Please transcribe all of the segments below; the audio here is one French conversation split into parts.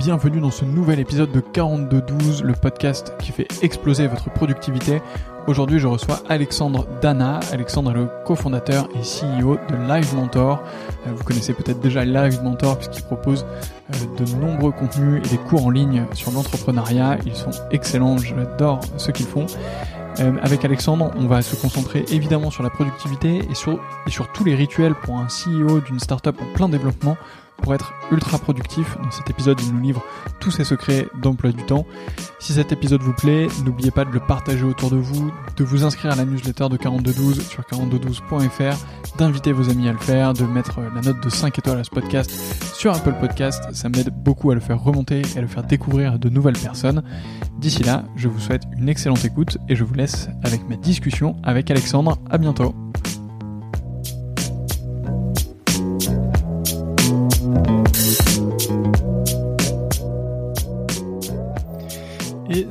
bienvenue dans ce nouvel épisode de 4212, le podcast qui fait exploser votre productivité. Aujourd'hui, je reçois Alexandre Dana. Alexandre est le cofondateur et CEO de Live Mentor. Euh, vous connaissez peut-être déjà Live Mentor puisqu'il propose euh, de nombreux contenus et des cours en ligne sur l'entrepreneuriat. Ils sont excellents, j'adore ce qu'ils font. Euh, avec Alexandre, on va se concentrer évidemment sur la productivité et sur, et sur tous les rituels pour un CEO d'une startup en plein développement pour être ultra productif. Dans cet épisode, il nous livre tous ses secrets d'emploi du temps. Si cet épisode vous plaît, n'oubliez pas de le partager autour de vous, de vous inscrire à la newsletter de 4212 sur 4212.fr, d'inviter vos amis à le faire, de mettre la note de 5 étoiles à ce podcast sur Apple Podcast. Ça m'aide beaucoup à le faire remonter et à le faire découvrir de nouvelles personnes. D'ici là, je vous souhaite une excellente écoute et je vous laisse avec ma discussion avec Alexandre. À bientôt.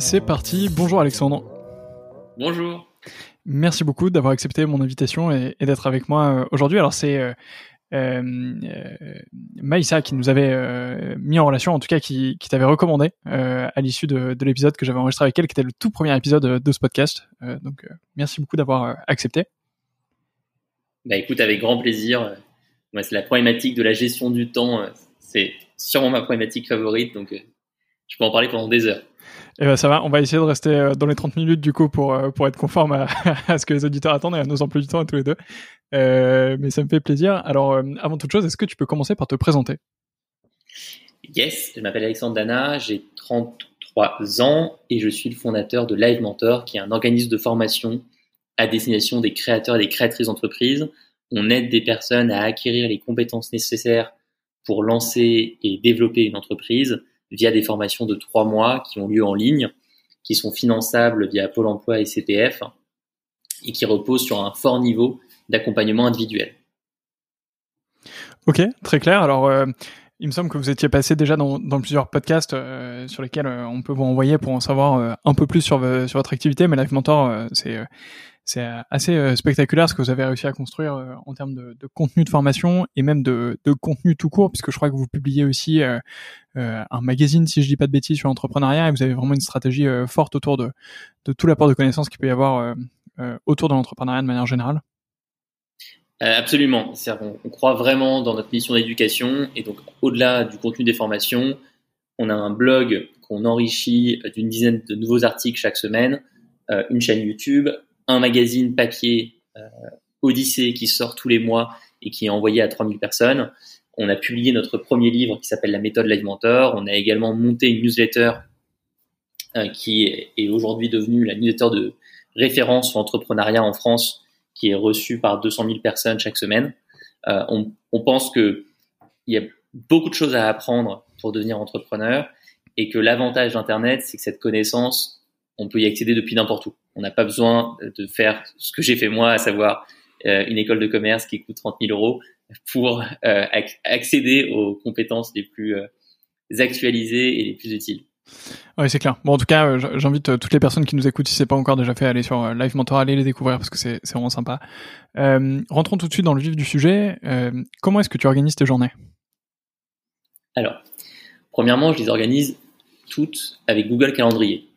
C'est parti. Bonjour Alexandre. Bonjour. Merci beaucoup d'avoir accepté mon invitation et, d'être avec moi euh, aujourd'hui. Alors c'est euh, euh, Maïssa qui nous avait mis en relation, en tout cas qui, t'avait recommandé à l'issue de, l'épisode que j'avais enregistré avec elle, qui était le tout premier épisode de ce podcast. donc merci beaucoup d'avoir accepté. Bah écoute, avec grand plaisir. Moi, c'est la problématique de la gestion du temps. C'est sûrement ma problématique favorite, donc je peux en parler pendant des heures. Eh ben ça va, on va essayer de rester euh, dans les 30 minutes du coup pour, euh, pour être conforme à, ce que les auditeurs attendent et à nos emplois du temps à tous les deux. Euh, mais ça me fait plaisir. Alors, avant toute chose, est-ce que tu peux commencer par te présenter? Yes, je m'appelle Alexandre Dana, j'ai 33 ans et je suis le fondateur de Live Mentor, qui est un organisme de formation à destination des créateurs et des créatrices d'entreprises. On aide des personnes à acquérir les compétences nécessaires pour lancer et développer une entreprise via des formations de trois mois qui ont lieu en ligne, qui sont finançables via Pôle emploi et CPF et qui reposent sur un fort niveau d'accompagnement individuel. Ok, très clair. Alors, euh, il me semble que vous étiez passé déjà dans, plusieurs podcasts euh, sur lesquels euh, on peut vous envoyer pour en savoir un peu plus sur, sur votre activité, mais Life Mentor, c'est c'est assez euh, spectaculaire ce que vous avez réussi à construire euh, en termes de, contenu de formation et même de, contenu tout court, puisque je crois que vous publiez aussi euh, un magazine, si je dis pas de bêtises, sur l'entrepreneuriat, et vous avez vraiment une stratégie forte autour de, tout l'apport de connaissances qu'il peut y avoir autour de l'entrepreneuriat de manière générale. absolument. On, croit vraiment dans notre mission d'éducation, et donc au-delà du contenu des formations, on a un blog qu'on enrichit d'une dizaine de nouveaux articles chaque semaine, une chaîne YouTube, un magazine papier euh, Odyssée qui sort tous les mois et qui est envoyé à 3000 personnes. On a publié notre premier livre qui s'appelle La méthode Live Mentor. On a également monté une newsletter euh, qui est, aujourd'hui devenue la newsletter de référence sur l'entrepreneuriat en France, qui est reçue par 200 000 personnes chaque semaine. Euh, on, pense que il y a beaucoup de choses à apprendre pour devenir entrepreneur et que l'avantage d'Internet, c'est que cette connaissance, on peut y accéder depuis n'importe où. On n'a pas besoin de faire ce que j'ai fait moi, à savoir euh, une école de commerce qui coûte 30 000 euros pour euh, accéder aux compétences les plus euh, actualisées et les plus utiles. Oui, c'est clair. Bon, en tout cas, j'invite toutes les personnes qui nous écoutent, si c'est pas encore déjà fait, à aller sur Live Mentor, aller les découvrir parce que c'est vraiment sympa. rentrons tout de suite dans le vif du sujet. comment est-ce que tu organises tes journées? Alors, premièrement, je les organise toutes avec Google Calendrier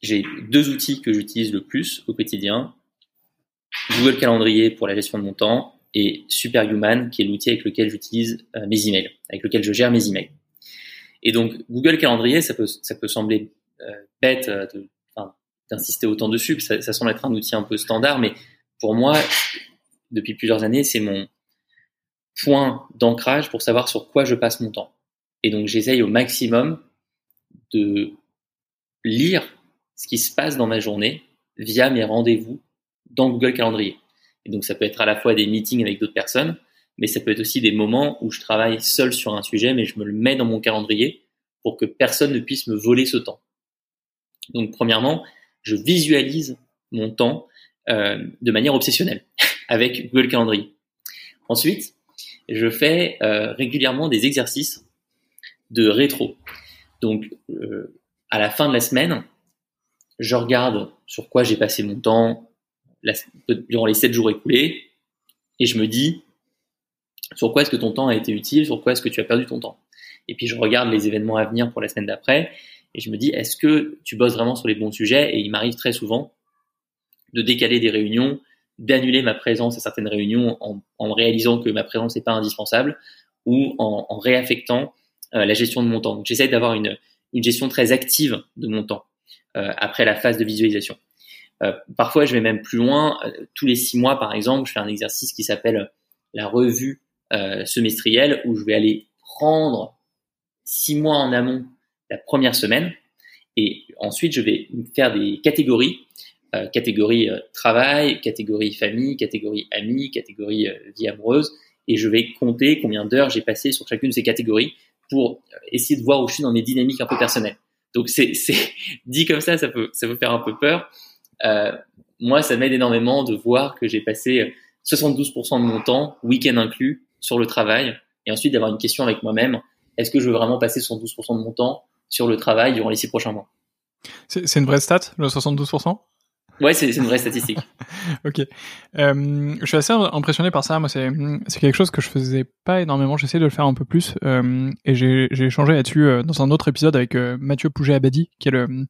j'ai deux outils que j'utilise le plus au quotidien. Google Calendrier pour la gestion de mon temps et Superhuman qui est l'outil avec lequel j'utilise euh, mes emails, avec lequel je gère mes emails. Et donc Google Calendrier, ça peut, ça peut sembler euh, bête euh, d'insister autant dessus, ça, ça semble être un outil un peu standard, mais pour moi, depuis plusieurs années, c'est mon point d'ancrage pour savoir sur quoi je passe mon temps. Et donc j'essaye au maximum de lire ce qui se passe dans ma journée via mes rendez-vous dans Google Calendrier. Et donc ça peut être à la fois des meetings avec d'autres personnes, mais ça peut être aussi des moments où je travaille seul sur un sujet, mais je me le mets dans mon calendrier pour que personne ne puisse me voler ce temps. Donc premièrement, je visualise mon temps euh, de manière obsessionnelle avec Google Calendrier. Ensuite, je fais euh, régulièrement des exercices de rétro. Donc euh, à la fin de la semaine, je regarde sur quoi j'ai passé mon temps durant les sept jours écoulés et je me dis sur quoi est-ce que ton temps a été utile, sur quoi est-ce que tu as perdu ton temps? Et puis je regarde les événements à venir pour la semaine d'après et je me dis est-ce que tu bosses vraiment sur les bons sujets? Et il m'arrive très souvent de décaler des réunions, d'annuler ma présence à certaines réunions en, réalisant que ma présence n'est pas indispensable ou en, réaffectant euh, la gestion de mon temps. Donc j'essaie d'avoir une, gestion très active de mon temps après la phase de visualisation. Euh, parfois, je vais même plus loin. Euh, tous les six mois, par exemple, je fais un exercice qui s'appelle la revue euh, semestrielle, où je vais aller prendre six mois en amont la première semaine, et ensuite je vais faire des catégories, euh, catégorie travail, catégorie famille, catégorie amis, catégorie vie amoureuse, et je vais compter combien d'heures j'ai passé sur chacune de ces catégories pour essayer de voir où je suis dans mes dynamiques un peu personnelles. Donc c'est dit comme ça, ça peut ça peut faire un peu peur. Euh, moi, ça m'aide énormément de voir que j'ai passé 72% de mon temps, week-end inclus, sur le travail, et ensuite d'avoir une question avec moi-même. Est-ce que je veux vraiment passer 72% de mon temps sur le travail durant les six prochains mois? C'est une vraie stat, le 72% Ouais, c'est une vraie statistique. ok. Euh, je suis assez impressionné par ça. Moi, c'est quelque chose que je faisais pas énormément. J'essaie de le faire un peu plus. Euh, et j'ai échangé là-dessus euh, dans un autre épisode avec euh, Mathieu Pouget-Abadi, qui est le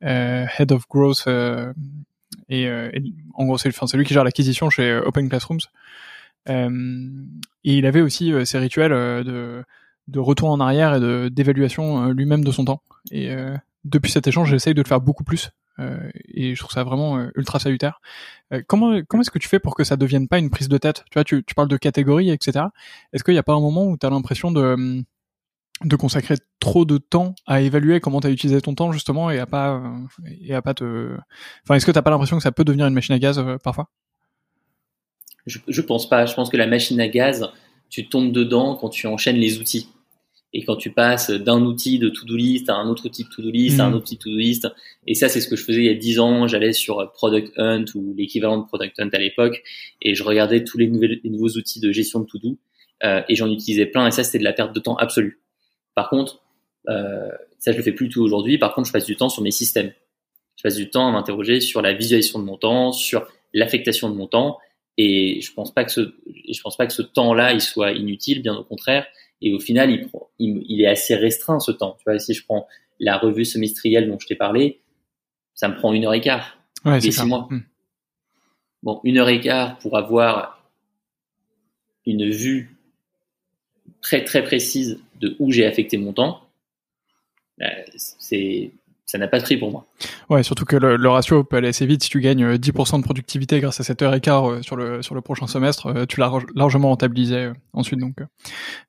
Head of Growth. Et, en gros, c'est lui qui gère l'acquisition chez Open Classrooms. et il avait aussi ses rituels de, de retour en arrière et d'évaluation lui-même de son temps. Et depuis cet échange, j'essaye de le faire beaucoup plus et je trouve ça vraiment euh, ultra salutaire. Euh, comment comment est-ce que tu fais pour que ça devienne pas une prise de tête? Tu vois, tu, tu parles de catégories, etc. Est-ce qu'il n'y a pas un moment où tu as l'impression de de consacrer trop de temps à évaluer comment tu as utilisé ton temps justement et à pas et à pas te enfin est-ce que t'as pas l'impression que ça peut devenir une machine à gaz parfois? Je, je pense pas je pense que la machine à gaz tu tombes dedans quand tu enchaînes les outils et quand tu passes d'un outil de to-do list à un autre outil de to-do list, à un mm. autre outil de to-do list, et ça c'est ce que je faisais il y a 10 ans, j'allais sur Product Hunt ou l'équivalent de Product Hunt à l'époque, et je regardais tous les, nouvelles, les nouveaux outils de gestion de to-do, euh, et j'en utilisais plein, et ça c'était de la perte de temps absolue. Par contre, euh, ça je le fais plus tout aujourd'hui, par contre je passe du temps sur mes systèmes. Je passe du temps à m'interroger sur la visualisation de mon temps, sur l'affectation de mon temps, et je pense pas que ce, je pense pas que ce temps-là il soit inutile, bien au contraire, et au final, il, prend, il, est assez restreint ce temps. Tu vois, si je prends la revue semestrielle dont je t'ai parlé, ça me prend une heure et quart. Ouais, c'est six mois. Hmm. Bon, une heure et quart pour avoir une vue très très précise de où j'ai affecté mon temps, euh, c'est ça n'a pas de prix pour moi. Ouais, surtout que le, ratio peut aller assez vite. Si tu gagnes 10% euh, de productivité grâce à cette heure et quart euh, sur le sur le prochain semestre, euh, tu l'as largement rentabilisé ensuite. Donc,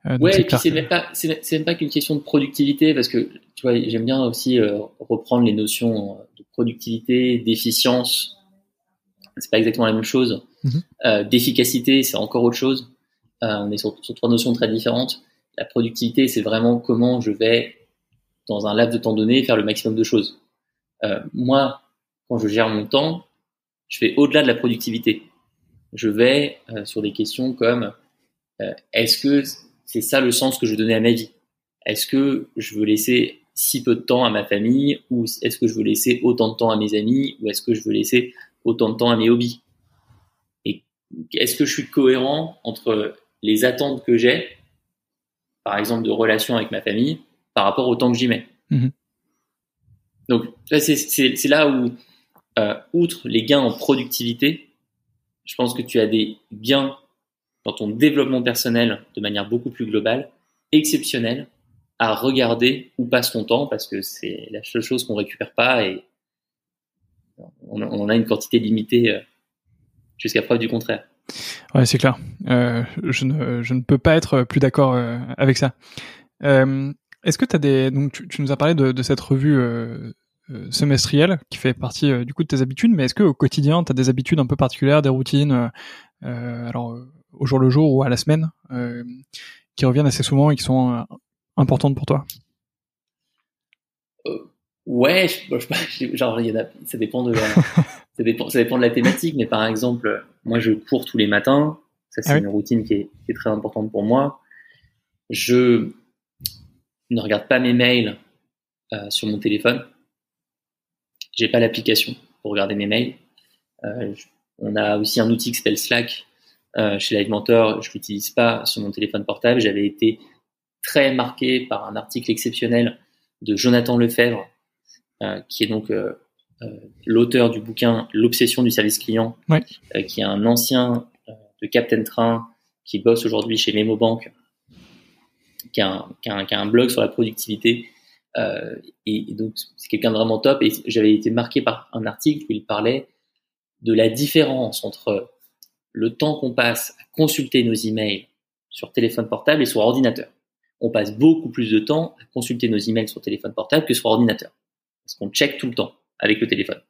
euh, ouais, et puis c'est même pas c'est même pas qu'une question de productivité parce que tu vois, j'aime bien aussi reprendre les notions de productivité, d'efficience. C'est pas exactement la même chose. Mm-hmm. D'efficacité, c'est encore autre chose. on est sur, sur trois notions très différentes. La productivité, c'est vraiment comment je vais dans un laps de temps donné, faire le maximum de choses. Euh, moi, quand je gère mon temps, je vais au-delà de la productivité. Je vais euh, sur des questions comme euh, est-ce que c'est ça le sens que je veux donner à ma vie? Est-ce que je veux laisser si peu de temps à ma famille? Ou est-ce que je veux laisser autant de temps à mes amis? Ou est-ce que je veux laisser autant de temps à mes hobbies? Et est-ce que je suis cohérent entre les attentes que j'ai, par exemple de relations avec ma famille, par rapport au temps que j'y mets. Mhm. Donc c'est là où, euh, outre les gains en productivité, je pense que tu as des gains dans ton développement personnel de manière beaucoup plus globale, exceptionnelle, à regarder où passe ton temps parce que c'est la seule chose qu'on récupère pas et on, a une quantité limitée euh, jusqu'à preuve du contraire. Ouais, c'est clair. Euh, je, ne, je ne peux pas être plus d'accord avec ça. Est-ce que tu as des donc tu, nous as parlé de, cette revue euh, euh, semestrielle qui fait partie euh, du coup de tes habitudes, mais est-ce que au quotidien tu as des habitudes un peu particulières, des routines alors au jour le jour ou à la semaine qui reviennent assez souvent et qui sont importantes pour toi? Ouais, genre ça dépend de la, ça dépend ça dépend de la thématique, mais par exemple, moi je cours tous les matins, ça c'est ah une routine qui est, qui est très importante pour moi. Je ne regarde pas mes mails euh, sur mon téléphone. J'ai pas l'application pour regarder mes mails. Euh, on a aussi un outil qui s'appelle Slack euh, chez Live Mentor. Je l'utilise pas sur mon téléphone portable. J'avais été très marqué par un article exceptionnel de Jonathan Lefebvre, euh, qui est donc euh, euh, l'auteur du bouquin L'obsession du service client, qui est un ancien de Captain Train qui bosse aujourd'hui chez Memobank, qui a, un, blog sur la productivité. Et, et, donc, c'est quelqu'un de vraiment top. Et j'avais été marqué par un article où il parlait de la différence entre le temps qu'on passe à consulter nos emails sur téléphone portable et sur ordinateur. On passe beaucoup plus de temps à consulter nos emails sur téléphone portable que sur ordinateur. Parce qu'on check tout le temps avec le téléphone.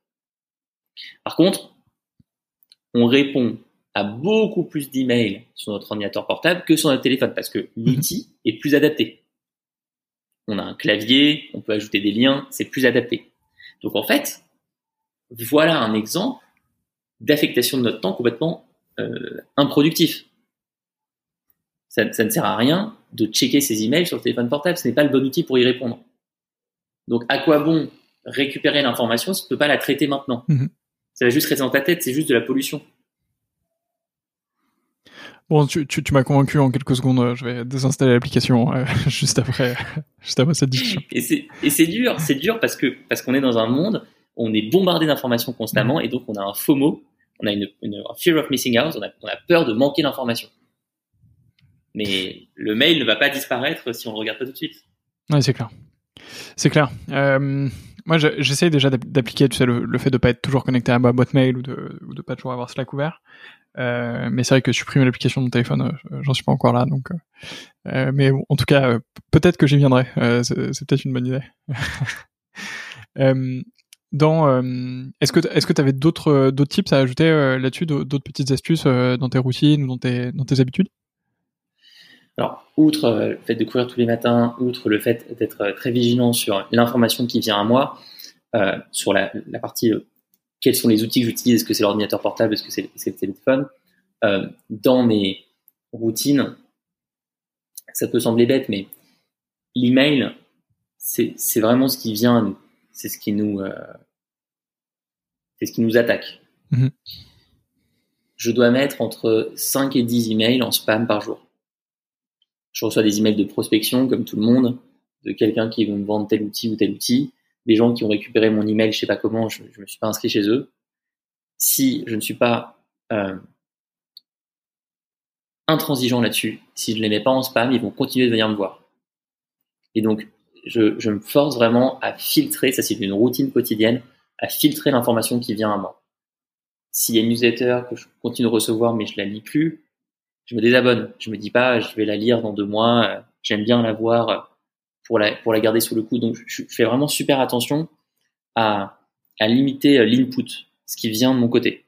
Par contre, on répond à beaucoup plus d'emails sur notre ordinateur portable que sur notre téléphone parce que l'outil est plus adapté. On a un clavier, on peut ajouter des liens, c'est plus adapté. Donc en fait, voilà un exemple d'affectation de notre temps complètement euh, improductif. Ça, ça, ne sert à rien de checker ses emails sur le téléphone portable, ce n'est pas le bon outil pour y répondre. Donc à quoi bon récupérer l'information si tu ne peux pas la traiter maintenant? Mhm. Ça va juste rester dans ta tête, c'est juste de la pollution. Bon, tu, tu, tu m'as convaincu en quelques secondes. Je vais désinstaller l'application euh, juste après, juste après cette discussion. Et c'est dur, c'est dur parce que parce qu'on est dans un monde, on est bombardé d'informations constamment et donc on a un FOMO, on a une, une fear of missing out, on a, on a peur de manquer l'information. Mais le mail ne va pas disparaître si on le regarde pas tout de suite. Ouais, c'est clair. C'est clair. Euh, moi, j'essaie déjà d'appliquer, tu sais, le, fait de pas être toujours connecté à ma boîte mail ou de, ou de pas toujours avoir Slack ouvert. Euh, mais c'est vrai que supprimer l'application de mon téléphone, euh, j'en suis pas encore là. Donc, euh, mais en tout cas, peut-être que j'y viendrai. c'est peut-être une bonne idée. dans, est-ce que est-ce que tu avais d'autres d'autres tips à ajouter là-dessus, d'autres petites astuces dans tes routines ou dans tes dans tes habitudes? Alors, outre le fait de courir tous les matins, outre le fait d'être très vigilant sur l'information qui vient à moi, sur la, la partie quels sont les outils que j'utilise, est-ce que c'est l'ordinateur portable, est-ce que c'est le téléphone, euh, dans mes routines, ça peut sembler bête, mais l'email, c'est vraiment ce qui vient à nous, c'est ce qui nous, c'est ce qui nous attaque. Mm-hmm. Je dois mettre entre 5 et 10 emails en spam par jour je reçois des emails de prospection, comme tout le monde, de quelqu'un qui veut me vendre tel outil ou tel outil, des gens qui ont récupéré mon email, je sais pas comment, je, je me suis pas inscrit chez eux. Si je ne suis pas euh, intransigeant là-dessus, si je les mets pas en spam, ils vont continuer de venir me voir. Et donc, je, je me force vraiment à filtrer, ça c'est une routine quotidienne, à filtrer l'information qui vient à moi. S'il y a une newsletter que je continue de recevoir mais je la lis plus, je me désabonne. Je me dis pas, je vais la lire dans deux mois. Euh, j'aime bien la voir euh, pour la pour la garder sous le coude. Donc, je, fais vraiment super attention à à limiter euh, l'input, ce qui vient de mon côté.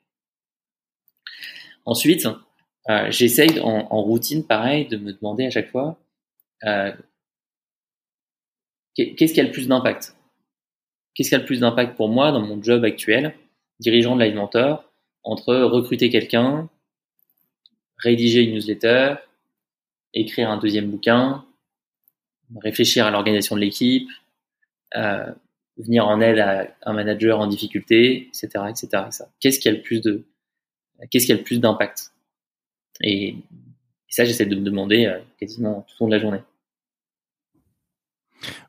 Ensuite, euh, j'essaye en, routine, pareil, de me demander à chaque fois euh, qu'est-ce qui a le plus d'impact? Qu'est-ce qui a le plus d'impact pour moi dans mon job actuel, dirigeant de Live entre recruter quelqu'un, rédiger une newsletter, écrire un deuxième bouquin, réfléchir à l'organisation de l'équipe, euh, venir en aide à un manager en difficulté, etc., etc. Qu'est-ce qui a le plus de, qu'est-ce qui a le plus d'impact? Et, ça, j'essaie de me demander euh, quasiment tout au long de la journée.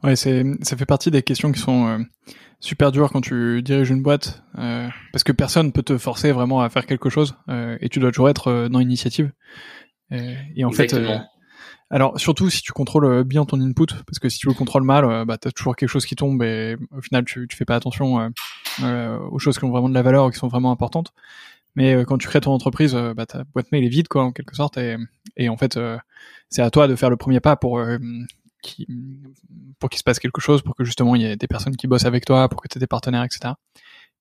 Ouais, c'est, ça fait partie des questions qui sont euh, super dures quand tu diriges une boîte, euh, parce que personne peut te forcer vraiment à faire quelque chose, et tu dois toujours être dans l'initiative. et en fait, alors surtout si tu contrôles bien ton input, parce que si tu le contrôles mal, bah t'as toujours quelque chose qui tombe et au final tu, tu fais pas attention aux choses qui ont vraiment de la valeur, qui sont vraiment importantes. Mais quand tu crées ton entreprise, bah, ta boîte mail est vide, quoi, en quelque sorte. Et, et en fait, c'est à toi de faire le premier pas pour qui, pour qu'il se passe quelque chose, pour que justement il y ait des personnes qui bossent avec toi, pour que tu aies des partenaires, etc.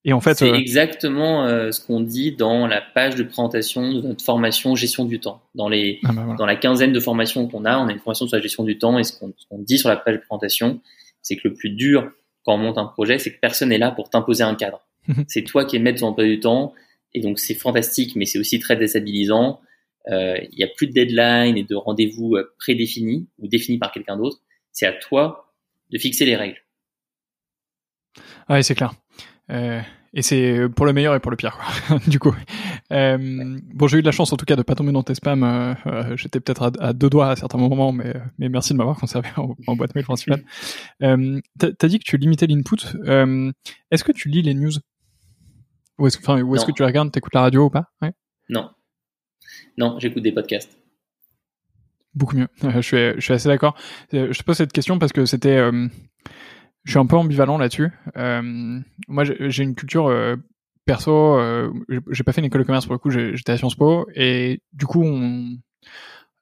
Et en fait, c'est euh, exactement euh, ce qu'on dit dans la page de présentation de notre formation gestion du temps. Dans les, ah bah dans la quinzaine de formations qu'on a, on a une formation sur la gestion du temps et ce qu'on dit sur la page de présentation, c'est que le plus dur quand on monte un projet, c'est que personne n'est là pour t'imposer un cadre. c'est toi qui es maître de ton emploi du temps et donc c'est fantastique, mais c'est aussi très déstabilisant euh, il n'y a plus de deadline et de rendez-vous euh, prédéfinis ou définis par quelqu'un d'autre. C'est à toi de fixer les règles. Ouais, c'est clair. Euh, et c'est pour le meilleur et pour le pire, quoi, du coup. Euh, bon, j'ai eu de la chance en tout cas de pas tomber dans tes spams. Euh, euh, J'étais peut-être à, deux doigts à certains moments, mais, mais merci de m'avoir conservé en, boîte mail principale. Euh, T'as dit que tu limitais l'input. Euh, est-ce que tu lis les news? Ou est-ce que, est que tu regardes, t'écoutes la radio ou pas? Ouais Non. Non, j'écoute des podcasts. Beaucoup mieux. je, suis, je suis assez d'accord. Je te pose cette question parce que c'était je suis un peu ambivalent là-dessus. Euh, moi, j'ai une culture euh, perso. Euh, j'ai pas fait une école de commerce pour le coup. J'étais à Sciences Po et du coup, on,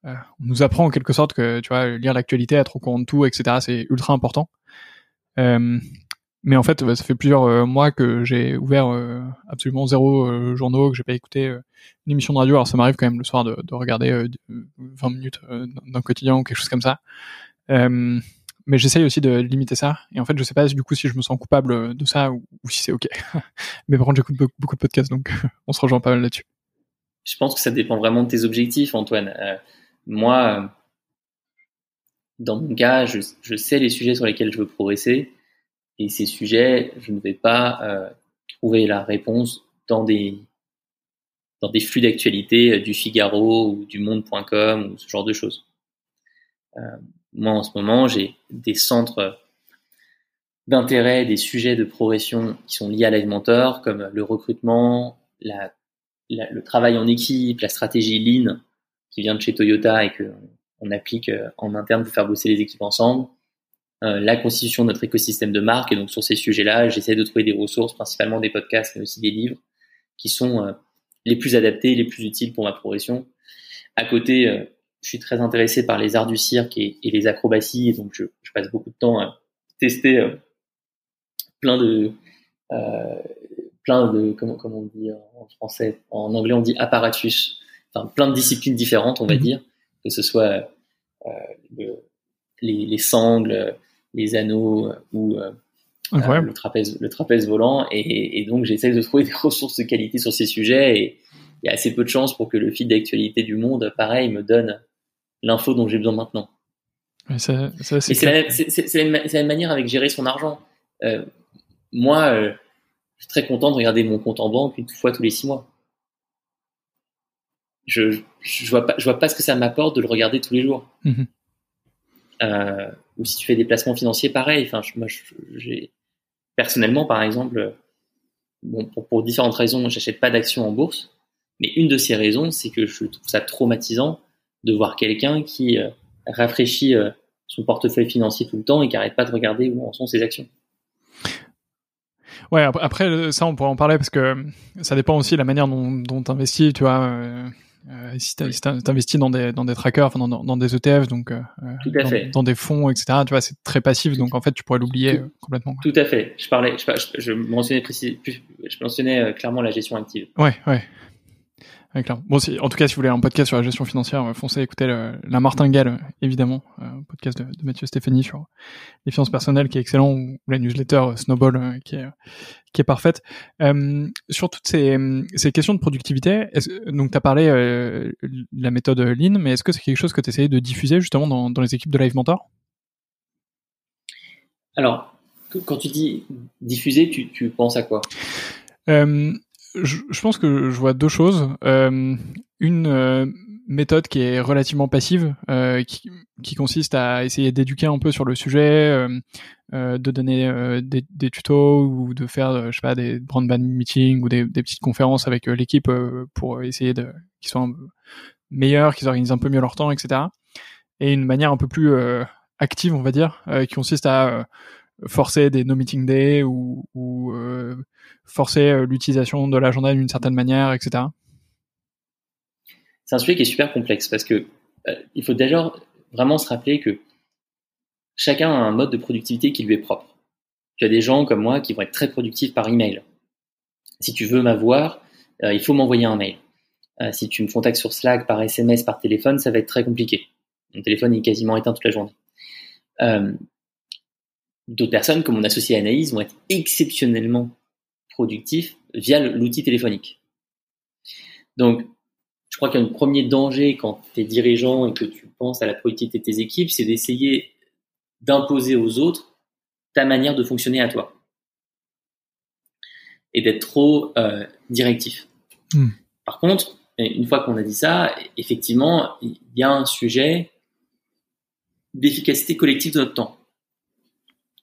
on, nous apprend en quelque sorte que tu vois, lire l'actualité, être au courant de tout, etc. C'est ultra important. mais en fait, ça fait plusieurs mois que j'ai ouvert absolument zéro journaux, que j'ai pas écouté une émission de radio. Alors ça m'arrive quand même le soir de, de regarder 20 minutes d'un quotidien ou quelque chose comme ça. Euh, mais j'essaye aussi de limiter ça. Et en fait, je sais pas du coup si je me sens coupable de ça ou, si c'est ok. mais par contre, j'écoute beaucoup de podcasts, donc on se rejoint pas mal là-dessus. Je pense que ça dépend vraiment de tes objectifs, Antoine. Euh, moi, dans mon cas, je, sais les sujets sur lesquels je veux progresser. Et ces sujets, je ne vais pas euh, trouver la réponse dans des dans des flux d'actualité euh, du Figaro ou du Monde.com ou ce genre de choses. Euh, moi, en ce moment, j'ai des centres d'intérêt, des sujets de progression qui sont liés à Live Mentor, comme le recrutement, le travail en équipe, la stratégie Lean, qui vient de chez Toyota et que on applique euh, en interne pour faire bosser les équipes ensemble, euh, la constitution de notre écosystème de marque. Et donc, sur ces sujets-là, j'essaie de trouver des ressources, principalement des podcasts, mais aussi des livres, qui sont euh, les plus adaptés, les plus utiles pour ma progression. À côté, je suis très intéressé par les arts du cirque et, les acrobaties, donc je, passe beaucoup de temps à tester euh, plein de euh, plein de comment comment on dit en français, en anglais on dit apparatus, enfin plein de disciplines différentes, on va mhm. dire, que ce soit euh, les, les, sangles, les anneaux ou le trapèze le trapèze volant, et, et donc j'essaie de trouver des ressources de qualité sur ces sujets et il y a assez peu de chances pour que le fil d'actualité du monde, pareil, me donne l'info dont j'ai besoin maintenant. ça, ça, c'est la, même manière avec gérer son argent. Euh, moi, euh, je suis très content de regarder mon compte en banque une fois tous les six mois. Je, je vois pas, je vois pas ce que ça m'apporte de le regarder tous les jours. Mhm. Euh, ou si tu fais des placements financiers, pareil. Enfin, moi, j'ai personnellement, par exemple, bon, pour, pour différentes raisons, j'achète pas d'actions en bourse. Mais une de ces raisons, c'est que je trouve ça traumatisant de voir quelqu'un qui euh, rafraîchit euh, son portefeuille financier tout le temps et qui n'arrête pas de regarder où en sont ses actions. Ouais, après, ça, on pourrait en parler parce que ça dépend aussi de la manière dont tu investis, tu vois. Euh, si tu investis dans des, dans des trackers, enfin dans, dans des ETF, donc dans, des fonds, etc., tu vois, c'est très passif, donc en fait, tu pourrais l'oublier complètement. Tout à fait. Je parlais, je, je mentionnais, précis, je mentionnais clairement la gestion active. Ouais, ouais. Bon, en tout cas, si vous voulez un podcast sur la gestion financière, euh, foncez écouter la martingale, euh, évidemment, euh, podcast de, Mathieu Stéphanie sur les finances personnelles qui est excellent, ou, la newsletter Snowball qui est qui est parfaite. sur toutes ces, ces questions de productivité, donc tu as parlé de la méthode Lean, mais est-ce que c'est quelque chose que tu essayais de diffuser justement dans, dans les équipes de Live Mentor? Alors, quand tu dis diffuser, tu, tu penses à quoi? Je, je, pense que je vois deux choses. Euh, une euh, méthode qui est relativement passive, euh, qui, qui, consiste à essayer d'éduquer un peu sur le sujet, euh, euh de donner euh, des, des, tutos ou de faire, je sais pas, des broadband meetings ou des, des petites conférences avec l'équipe pour essayer de qu'ils soient meilleurs, qu'ils organisent un peu mieux leur temps, etc. Et une manière un peu plus active, on va dire, qui consiste à forcer des no meeting day ou, euh, forcer euh, l'utilisation de l'agenda d'une certaine manière, etc. C'est un sujet qui est super complexe parce que euh, il faut déjà vraiment se rappeler que chacun a un mode de productivité qui lui est propre. Tu as des gens comme moi qui vont être très productifs par email. Si tu veux m'avoir, il faut m'envoyer un mail. si tu me contactes sur Slack, par SMS, par téléphone, ça va être très compliqué. Mon téléphone est quasiment éteint toute la journée. D'autres personnes, comme mon associé Anaïs, vont être exceptionnellement productifs via l'outil téléphonique. Donc, je crois qu'un premier danger quand tu es dirigeant et que tu penses à la productivité de tes équipes, c'est d'essayer d'imposer aux autres ta manière de fonctionner à toi. et d'être trop euh, directif. Hmm. Par contre, une fois qu'on a dit ça, effectivement, il y a un sujet d'efficacité collective de notre temps.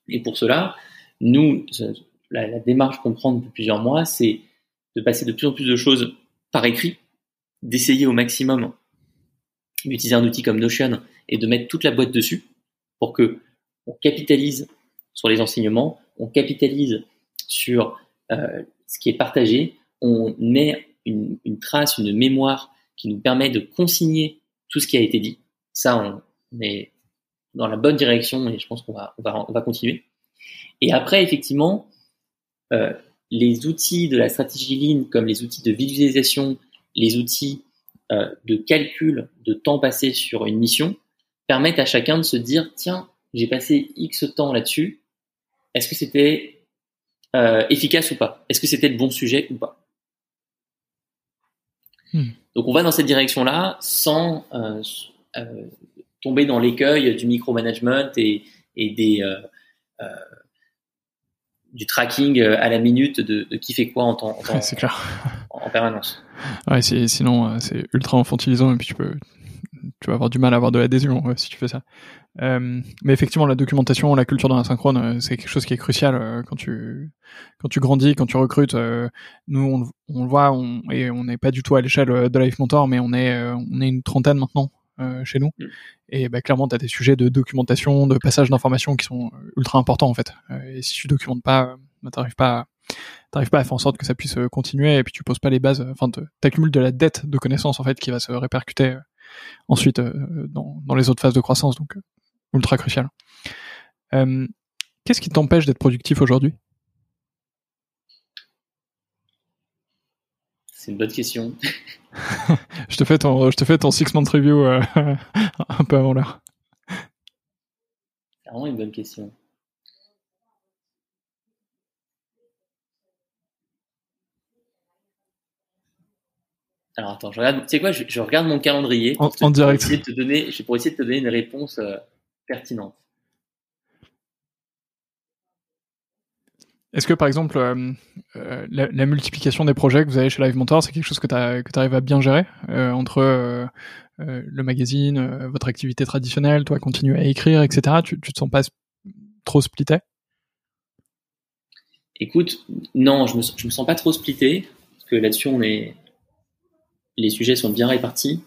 Et pour cela, nous, la, démarche qu'on prend depuis plusieurs mois, c'est de passer de plus en plus de choses par écrit, d'essayer au maximum d'utiliser un outil comme Notion et de mettre toute la boîte dessus pour que on capitalise sur les enseignements, on capitalise sur euh, ce qui est partagé, on met une, trace, une mémoire qui nous permet de consigner tout ce qui a été dit. Ça, on, est dans la bonne direction et je pense qu'on va, on va, on va continuer. Et après, effectivement, euh, les outils de la stratégie Lean, comme les outils de visualisation, les outils euh, de calcul de temps passé sur une mission, permettent à chacun de se dire, tiens, j'ai passé X temps là-dessus, est-ce que c'était euh, efficace ou pas? Est-ce que c'était le bon sujet ou pas? Hmm. Donc on va dans cette direction-là sans tomber dans l'écueil du micromanagement et, et des du tracking à la minute de, de qui fait quoi en temps, en, clair. en, permanence. Ouais, sinon c'est ultra infantilisant et puis tu peux tu vas avoir du mal à avoir de l'adhésion si tu fais ça. Euh, mais effectivement, la documentation, la culture dans la synchrone, euh, c'est quelque chose qui est crucial euh, quand tu quand tu grandis, quand tu recrutes. nous, on, on, le voit, on, et on n'est pas du tout à l'échelle de Life Mentor, mais on est on est une trentaine maintenant chez nous. Mm. Et bah, clairement, tu as des sujets de documentation, de passage d'informations qui sont ultra importants en fait. et si tu documentes pas, bah, t'arrives pas t'arrives pas à faire en sorte que ça puisse continuer et puis tu poses pas les bases enfin t'accumules de la dette de connaissances en fait qui va se répercuter ensuite dans, dans les autres phases de croissance donc ultra crucial. Euh, qu'est-ce qui t'empêche d'être productif aujourd'hui? C'est une bonne question. je te fais ton, je te fais ton six month review euh, un peu avant l'heure. C'est vraiment une bonne question. Alors attends, je regarde. Tu sais quoi je, regarde mon calendrier en, direct. Pour essayer de te donner, pour essayer de te donner une réponse. Euh, pertinente. Est-ce que par exemple euh, euh, la, multiplication des projets que vous avez chez Live Mentor, c'est quelque chose que tu arrives à bien gérer euh, entre le magazine, votre activité traditionnelle, toi continuer à écrire, etc. Tu, tu te sens pas trop splitté? Écoute, non, je me, me sens pas trop splitté parce que là-dessus les sujets sont bien répartis.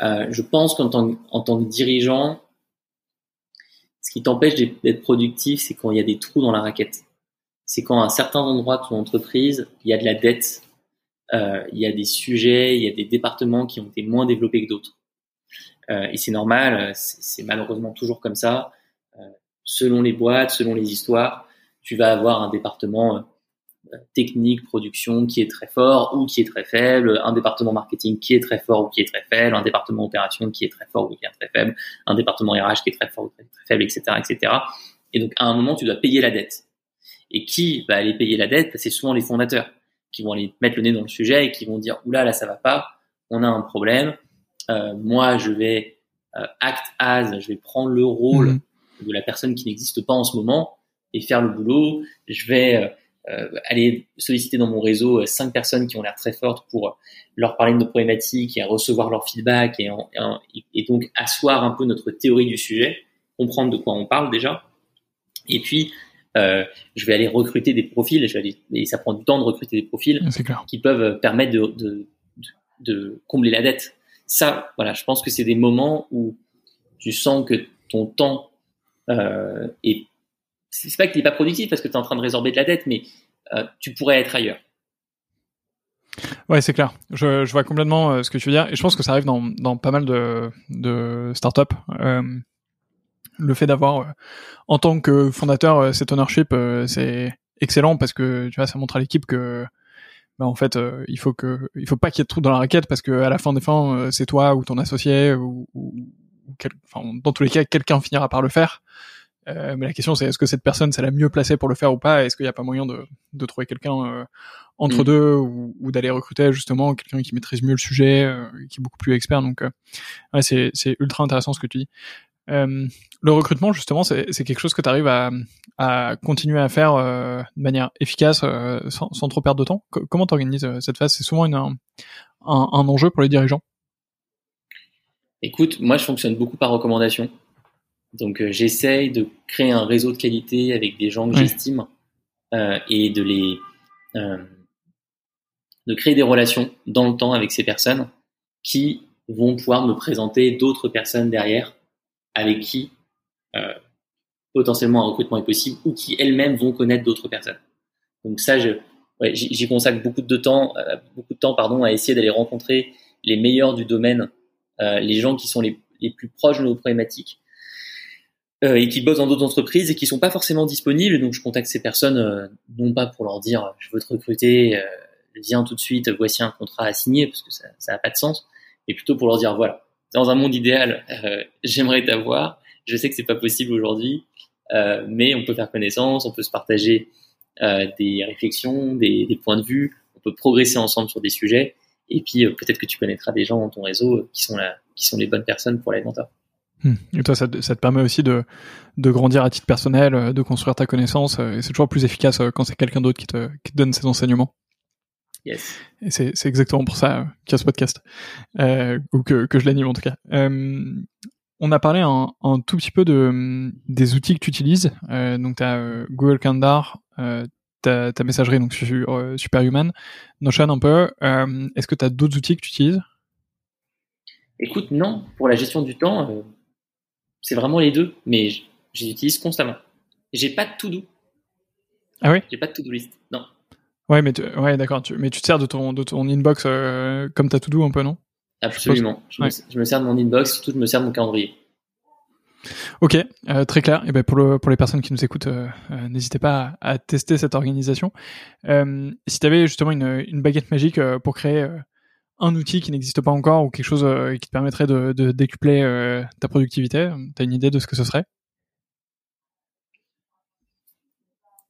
je pense qu'en tant, en tant que dirigeant, ce qui t'empêche d'être productif, c'est quand il y a des trous dans la raquette. C'est quand à un certain endroit de ton entreprise, il y a de la dette, euh, il y a des sujets, il y a des départements qui ont été moins développés que d'autres. Euh, et c'est normal, c'est malheureusement toujours comme ça. Euh, selon les boîtes, selon les histoires, tu vas avoir un département technique, production qui est très fort ou qui est très faible, un département marketing qui est très fort ou qui est très faible, un département opération qui est très fort ou qui est très faible, un département RH qui est très fort ou très, faible, etc., etc. Et donc, à un moment, tu dois payer la dette. Et qui va aller payer la dette? C'est souvent les fondateurs qui vont aller mettre le nez dans le sujet et qui vont dire, oula, là, ça va pas, on a un problème, euh, moi, je vais euh, act as, je vais prendre le rôle mmh. de la personne qui n'existe pas en ce moment et faire le boulot, je vais... Euh, euh, aller solliciter dans mon réseau euh, cinq personnes qui ont l'air très fortes pour leur parler de nos problématiques et recevoir leur feedback et, et, donc asseoir un peu notre théorie du sujet, comprendre de quoi on parle déjà. Et puis, euh, je vais aller recruter des profils, et ça prend du temps de recruter des profils qui peuvent permettre de, de, de, combler la dette. Ça, voilà, je pense que c'est des moments où tu sens que ton temps euh, est c'est pas que tu n'es pas productif parce que tu es en train de résorber de la dette, mais euh, tu pourrais être ailleurs. Ouais, c'est clair. Je, je, vois complètement euh, ce que tu veux dire. Et je pense que ça arrive dans, dans pas mal de, de startups. Euh, le fait d'avoir, euh, en tant que fondateur, cet ownership, c'est excellent parce que tu vois, ça montre à l'équipe que, bah, en fait, il faut que, il faut pas qu'il y ait de trous dans la raquette parce que à la fin des fins, c'est toi ou ton associé ou, ou, enfin, dans tous les cas, quelqu'un finira par le faire. Euh, mais la question c'est est-ce que cette personne c'est la mieux placée pour le faire ou pas? Est-ce qu'il n'y a pas moyen de, de trouver quelqu'un euh, entre mm. deux ou, ou d'aller recruter justement quelqu'un qui maîtrise mieux le sujet, euh, qui est beaucoup plus expert? Donc ouais, c'est, c'est ultra intéressant ce que tu dis. Euh, le recrutement, justement, c'est quelque chose que tu arrives à, à, continuer à faire euh, de manière efficace euh, sans, sans, trop perdre de temps. comment tu organises cette phase? C'est souvent une, un, un, enjeu pour les dirigeants. Écoute, moi, je fonctionne beaucoup par recommandation. Donc, j'essaye de créer un réseau de qualité avec des gens que j'estime et de les de créer des relations dans le temps avec ces personnes qui vont pouvoir me présenter d'autres personnes derrière avec qui euh, potentiellement un recrutement est possible ou qui elles-mêmes vont connaître d'autres personnes. Donc ça, j'y consacre beaucoup de temps, euh, beaucoup de temps pardon, à essayer d'aller rencontrer les meilleurs du domaine, euh, les gens qui sont les, les, plus proches de nos problématiques et qui bossent dans d'autres entreprises et qui sont pas forcément disponibles. Donc je contacte ces personnes non pas pour leur dire je veux te recruter, viens tout de suite, voici un contrat à signer parce que ça n'a pas de sens, mais plutôt pour leur dire voilà, dans un monde idéal, euh, j'aimerais t'avoir. Je sais que c'est pas possible aujourd'hui, euh, mais on peut faire connaissance, on peut se partager euh, des réflexions, des, points de vue, on peut progresser ensemble sur des sujets. Et puis peut-être que tu connaîtras des gens dans ton réseau qui sont la, qui sont les bonnes personnes pour l'alimenteur. Hmm. Et toi, ça, te permet aussi de, de grandir à titre personnel, de construire ta connaissance, et c'est toujours plus efficace quand c'est quelqu'un d'autre qui te, qui te donne ces enseignements. Yes. Et c'est exactement pour ça qu'il y a ce podcast, euh, ou que, que je l'anime en tout cas. Euh, on a parlé un, un, tout petit peu de, des outils que tu utilises. Euh, donc, tu as Google Calendar, ta, ta messagerie donc Superhuman, Notion un peu. Est-ce que tu as d'autres outils que tu utilises? Écoute, non. Pour la gestion du temps, c'est vraiment les deux, mais je les utilise constamment. J'ai pas de to-do. Ah oui? J'ai pas de to-do list. Non. Ouais, mais tu, ouais, d'accord. Tu, mais tu te sers de ton, de ton inbox euh, comme t'as tout doux un peu, non? Absolument. Je, me, sers de mon inbox, surtout je me sers de mon calendrier. Ok, euh, très clair. Et ben pour, le, pour les personnes qui nous écoutent, euh, n'hésitez pas à, à, tester cette organisation. Si tu avais justement une, une baguette magique pour créer un outil qui n'existe pas encore ou quelque chose qui te permettrait de, de décupler ta productivité, tu as une idée de ce que ce serait?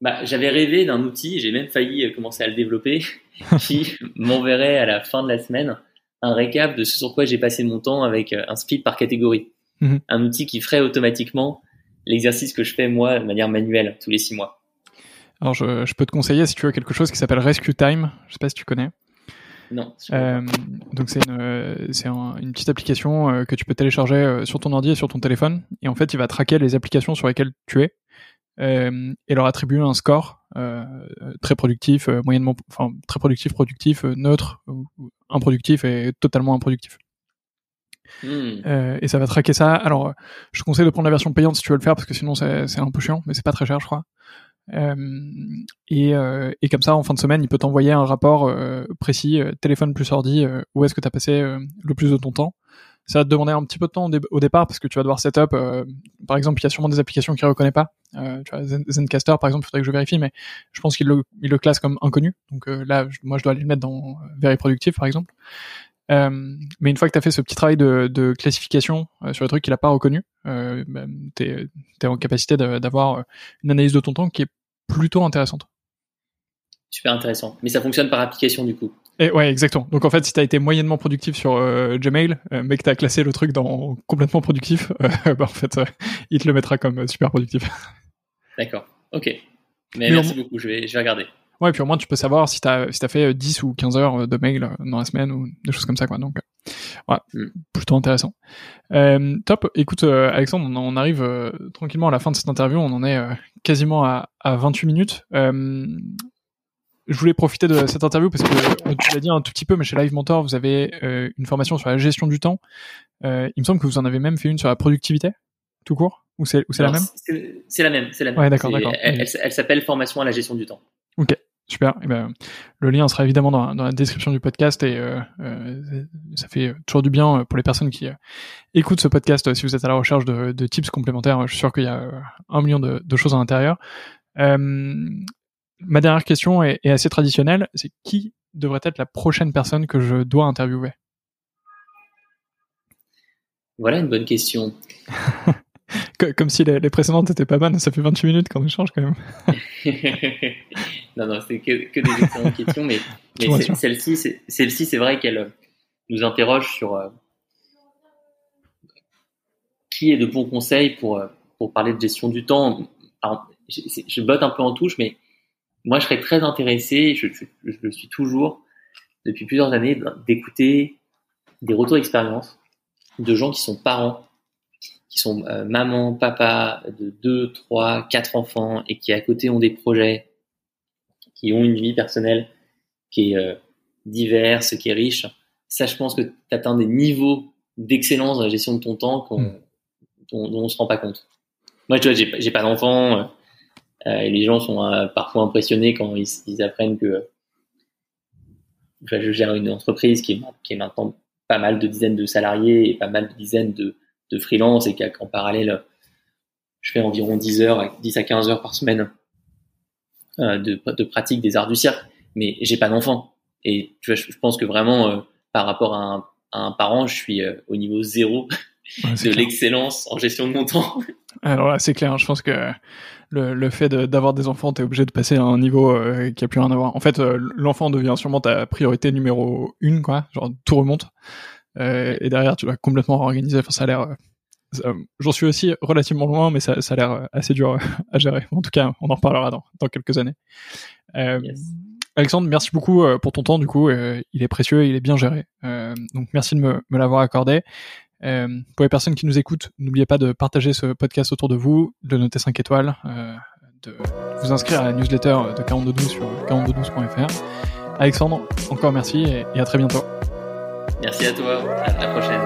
Bah, j'avais rêvé d'un outil, j'ai même failli euh, commencer à le développer, qui m'enverrait à la fin de la semaine un récap de ce sur quoi j'ai passé mon temps avec euh, un split par catégorie. Mhm. Un outil qui ferait automatiquement l'exercice que je fais moi de manière manuelle tous les six mois. Alors je, je peux te conseiller si tu veux quelque chose qui s'appelle Rescue Time. Je sais pas si tu connais. Non. Euh, donc c'est une, c'est une petite application euh, que tu peux télécharger sur ton ordi et sur ton téléphone. Et en fait, il va traquer les applications sur lesquelles tu es euh, et leur attribuer un score euh, très productif, euh, moyennement, enfin très productif, productif, neutre, improductif et totalement improductif. Hmm. Euh, et ça va traquer ça. Alors, je te conseille de prendre la version payante si tu veux le faire, parce que sinon c'est un peu chiant, mais c'est pas très cher, je crois. Euh, et, euh, et, comme ça, en fin de semaine, il peut t'envoyer un rapport précis, téléphone plus ordi, où est-ce que tu as passé le plus de ton temps ça va te demander un petit peu de temps au, départ parce que tu vas devoir setup. Euh, par exemple, il y a sûrement des applications qu'il reconnaît pas. Euh, tu vois, Zencaster, par exemple, il faudrait que je vérifie, mais je pense qu'il le, le classe comme inconnu. Donc euh, là, moi, je dois aller le mettre dans Very Productive, par exemple. Euh, mais une fois que tu as fait ce petit travail de, de classification euh, sur les trucs qu'il a pas reconnu, euh, ben, tu es, en capacité d'avoir une analyse de ton temps qui est plutôt intéressante. Super intéressant. Mais ça fonctionne par application du coup. Et ouais, exactement. Donc en fait, si tu as été moyennement productif sur euh, Gmail, euh, mais que tu as classé le truc dans complètement productif, euh, bah, en fait, il te le mettra comme super productif. D'accord. Ok. Mais, merci beaucoup, je vais, je vais regarder. Ouais, et puis au moins tu peux savoir si tu as, si as fait 10 ou 15 heures de mail dans la semaine ou des choses comme ça, quoi. Donc, ouais, mm. plutôt intéressant. top. Écoute, Alexandre, on, on arrive tranquillement à la fin de cette interview. On en est quasiment à, à 28 minutes je voulais profiter de cette interview parce que tu l'as dit un tout petit peu, mais chez Live Mentor, vous avez euh, une formation sur la gestion du temps. Euh, il me semble que vous en avez même fait une sur la productivité, tout court Ou c'est la même? C'est la même, c'est la même. Ouais, d'accord, d'accord. Elle, elle, s'appelle Formation à la gestion du temps. Ok, super. Et eh ben, le lien sera évidemment dans, dans, la description du podcast et euh, euh, ça fait toujours du bien pour les personnes qui euh, écoutent ce podcast. Si vous êtes à la recherche de, de tips complémentaires, je suis sûr qu'il y a un million de, de choses à l'intérieur. Euh, Ma dernière question est, assez traditionnelle. C'est qui devrait être la prochaine personne que je dois interviewer? Voilà une bonne question. Comme si les, précédentes étaient pas bonnes, ça fait 28 minutes qu'on échange quand même. non, non, c'est que, des excellentes questions, mais, celle-ci, celle-ci, c'est vrai qu'elle nous interroge sur, euh, qui est de bons conseils pour, pour parler de gestion du temps Alors, je, je botte un peu en touche, mais moi, je serais très intéressé, je, je, je le suis toujours, depuis plusieurs années, d'écouter des retours d'expérience de gens qui sont parents, qui sont euh, maman, papa de deux, trois, quatre enfants et qui à côté ont des projets, qui ont une vie personnelle qui est euh, diverse, qui est riche. Ça, je pense que tu atteins des niveaux d'excellence dans la gestion de ton temps qu'on, hmm. dont, dont, on se rend pas compte. Moi, tu vois, j'ai, j'ai pas d'enfants euh, euh et les gens sont euh, parfois impressionnés quand ils, apprennent que je gère une entreprise qui est, qui est maintenant pas mal de dizaines de salariés et pas mal de dizaines de, de freelance et qu'en parallèle, je fais environ 10 heures, 10 à 15 heures par semaine euh, de, pratique des arts du cirque, mais j'ai pas d'enfant. Et je, pense que vraiment, euh, par rapport à un, parent, je suis euh, au niveau zéro ouais, de l'excellence en gestion de mon temps. Alors là, c'est clair. Je pense que le, le fait d'avoir des enfants, t'es obligé de passer à un niveau euh, qui a plus rien à voir. En fait, euh, l'enfant devient sûrement ta priorité numéro une, quoi. Genre tout remonte. Euh, et derrière, tu dois complètement réorganiser. Enfin, ça a l'air. J'en suis aussi relativement loin, mais ça, ça a l'air assez dur à gérer. En tout cas, on en reparlera dans, dans quelques années. Yes. Alexandre, merci beaucoup pour ton temps. Du coup, il est précieux, il est bien géré. donc, merci de me, me l'avoir accordé. Euh, pour les personnes qui nous écoutent, n'oubliez pas de partager ce podcast autour de vous, de noter 5 étoiles, euh, de vous inscrire à la newsletter de 4212 sur 4212.fr. Alexandre, encore merci et, et, à très bientôt. Merci à toi, à la prochaine.